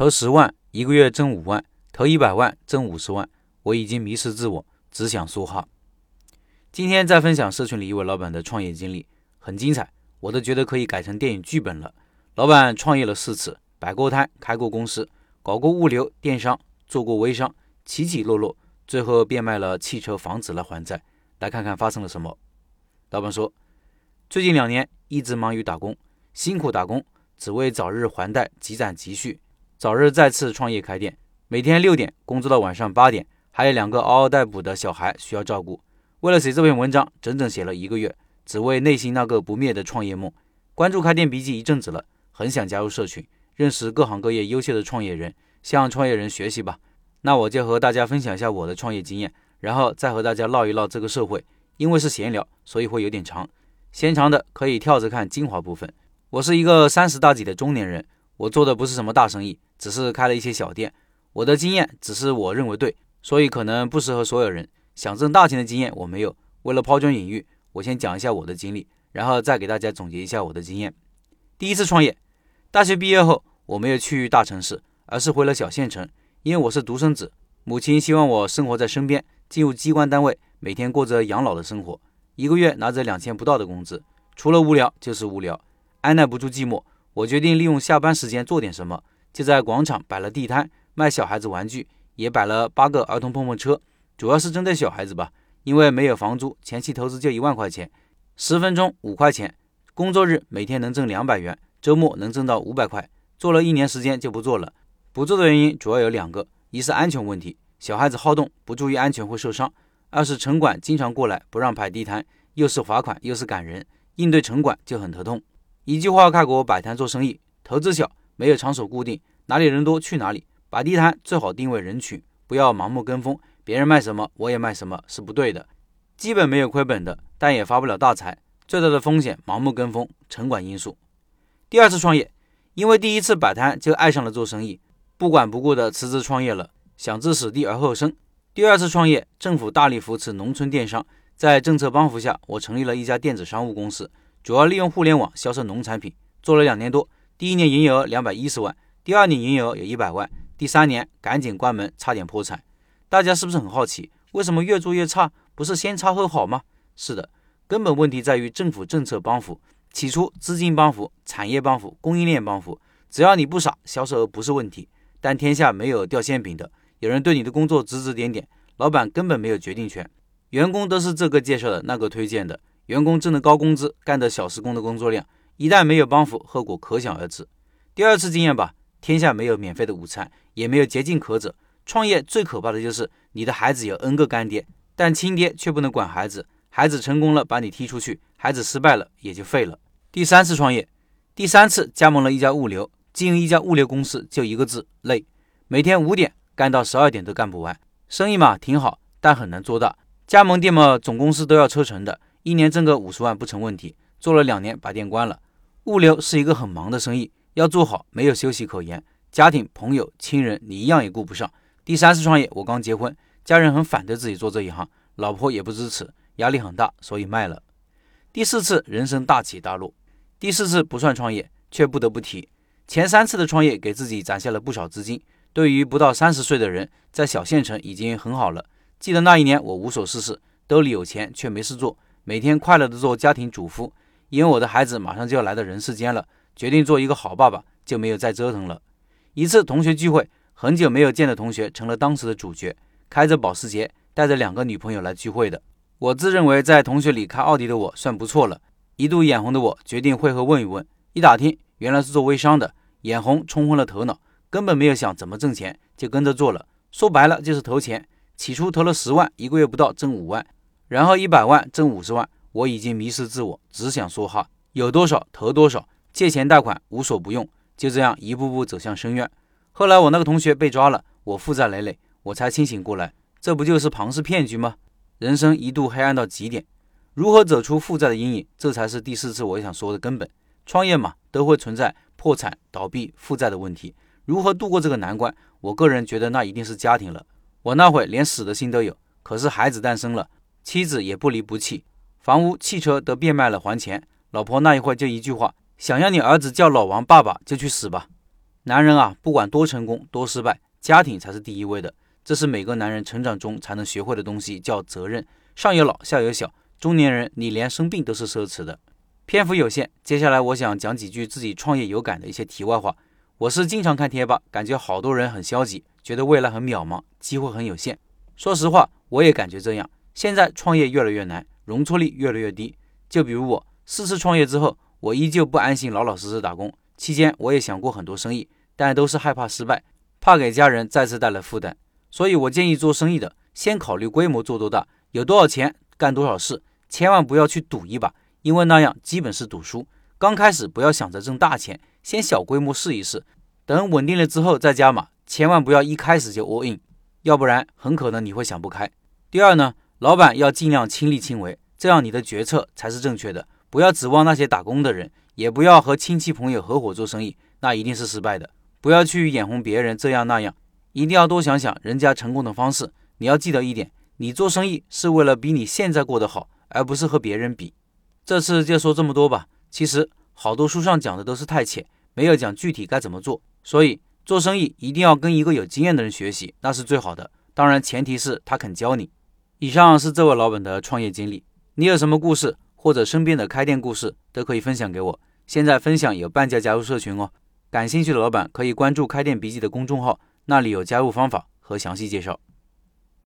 投十万，一个月挣五万；投一百万，挣五十万。我已经迷失自我，只想梭哈。今天在分享社群里一位老板的创业经历，很精彩，我都觉得可以改成电影剧本了。老板创业了四次，摆过摊，开过公司，搞过物流、电商，做过微商，起起落落，最后变卖了汽车、房子来还债。来看看发生了什么。老板说，最近两年一直忙于打工，辛苦打工，只为早日还贷、积攒积蓄，早日再次创业开店。每天六点工作到晚上八点，还有两个嗷嗷待哺的小孩需要照顾。为了写这篇文章，整整写了一个月，只为内心那个不灭的创业梦。关注开店笔记一阵子了，很想加入社群，认识各行各业优秀的创业人，向创业人学习吧。那我就和大家分享一下我的创业经验，然后再和大家唠一唠这个社会。因为是闲聊，所以会有点长。嫌长的可以跳着看精华部分。我是一个三十大几的中年人，我做的不是什么大生意，只是开了一些小店。我的经验只是我认为对，所以可能不适合所有人。想挣大钱的经验我没有。为了抛砖引玉，我先讲一下我的经历，然后再给大家总结一下我的经验。第一次创业，大学毕业后，我没有去大城市，而是回了小县城，因为我是独生子，母亲希望我生活在身边，进入机关单位。每天过着养老的生活，一个月拿着两千不到的工资，除了无聊就是无聊，按耐不住寂寞。我决定利用下班时间做点什么，就在广场摆了地摊，卖小孩子玩具，也摆了八个儿童碰碰车，主要是针对小孩子吧。因为没有房租，前期投资就一万块钱，十分钟五块钱，工作日每天能挣两百元，周末能挣到五百块。做了一年时间就不做了，不做的原因主要有两个：一是安全问题，小孩子好动，不注意安全会受伤。二是城管经常过来不让摆地摊，又是罚款又是赶人，应对城管就很头痛。一句话概括摆摊做生意：投资小，没有场所固定，哪里人多去哪里。摆地摊最好定位人群，不要盲目跟风，别人卖什么我也卖什么是不对的。基本没有亏本的，但也发不了大财。最大的风险盲目跟风，城管因素。第二次创业，因为第一次摆摊就爱上了做生意，不管不顾的辞职创业了，想置死地而后生。第二次创业，政府大力扶持农村电商，在政策帮扶下，我成立了一家电子商务公司，主要利用互联网销售农产品，做了两年多。第一年营业额两百一十万，第二年营业额有一百万，第三年赶紧关门，差点破产。大家是不是很好奇，为什么越做越差？不是先差后好吗？是的，根本问题在于政府政策帮扶。起初资金帮扶、产业帮扶、供应链帮扶，只要你不傻，销售额不是问题。但天下没有掉馅饼的。有人对你的工作指指点点，老板根本没有决定权，员工都是这个介绍的，那个推荐的，员工挣的高工资，干的小时工的工作量，一旦没有帮扶，后果可想而知。第二次经验吧，天下没有免费的午餐，也没有捷径可走。创业最可怕的就是你的孩子有 N 个干爹，但亲爹却不能管孩子，孩子成功了把你踢出去，孩子失败了也就废了。第三次创业，第三次加盟了一家物流，经营一家物流公司就一个字累，每天五点。干到十二点都干不完，生意嘛挺好，但很难做大。加盟店嘛，总公司都要抽成的，一年挣个五十万不成问题。做了两年，把店关了。物流是一个很忙的生意，要做好，没有休息可言。家庭、朋友、亲人，你一样也顾不上。第三次创业，我刚结婚，家人很反对自己做这一行，老婆也不支持，压力很大，所以卖了。第四次人生大起大落，第四次不算创业，却不得不提。前三次的创业给自己攒下了不少资金。对于不到三十岁的人，在小县城已经很好了。记得那一年，我无所事事，兜里有钱却没事做，每天快乐的做家庭主妇。因为我的孩子马上就要来到人世间了，决定做一个好爸爸，就没有再折腾了。一次同学聚会，很久没有见的同学成了当时的主角，开着保时捷，带着两个女朋友来聚会的。我自认为在同学里开奥迪的我算不错了，一度眼红的我决定会合问一问。一打听，原来是做微商的，眼红冲昏了头脑。根本没有想怎么挣钱，就跟着做了。说白了就是投钱。起初投了十万，一个月不到挣五万，然后一百万挣五十万。我已经迷失自我，只想说哈，有多少投多少，借钱贷款无所不用，就这样一步步走向深渊。后来我那个同学被抓了，我负债累累，我才清醒过来，这不就是庞氏骗局吗？人生一度黑暗到极点，如何走出负债的阴影，这才是第四次我想说的根本。创业嘛，都会存在破产、倒闭、负债的问题。如何度过这个难关？我个人觉得那一定是家庭了。我那会连死的心都有，可是孩子诞生了，妻子也不离不弃，房屋、汽车都变卖了还钱。老婆那一会儿就一句话：想要你儿子叫老王爸爸，就去死吧。男人啊，不管多成功多失败，家庭才是第一位的。这是每个男人成长中才能学会的东西，叫责任。上有老，下有小，中年人你连生病都是奢侈的。篇幅有限，接下来我想讲几句自己创业有感的一些题外话。我是经常看贴吧，感觉好多人很消极，觉得未来很渺茫，机会很有限。说实话，我也感觉这样。现在创业越来越难，容错率越来越低。就比如我四次创业之后，我依旧不安心老老实实打工。期间我也想过很多生意，但都是害怕失败，怕给家人再次带来负担。所以我建议做生意的，先考虑规模做多大，有多少钱干多少事，千万不要去赌一把，因为那样基本是赌输。刚开始不要想着挣大钱，先小规模试一试，等稳定了之后再加码。千万不要一开始就 all in，要不然很可能你会想不开。第二呢，老板要尽量亲力亲为，这样你的决策才是正确的。不要指望那些打工的人。也不要和亲戚朋友合伙做生意，那一定是失败的。不要去眼红别人这样那样，一定要多想想人家成功的方式。你要记得一点，你做生意是为了比你现在过得好，而不是和别人比。这次就说这么多吧。其实好多书上讲的都是太浅，没有讲具体该怎么做。所以做生意一定要跟一个有经验的人学习，那是最好的。当然前提是他肯教你。以上是这位老板的创业经历，你有什么故事或者身边的开店故事都可以分享给我。现在分享有半价加入社群哦，感兴趣的老板可以关注“开店笔记”的公众号，那里有加入方法和详细介绍。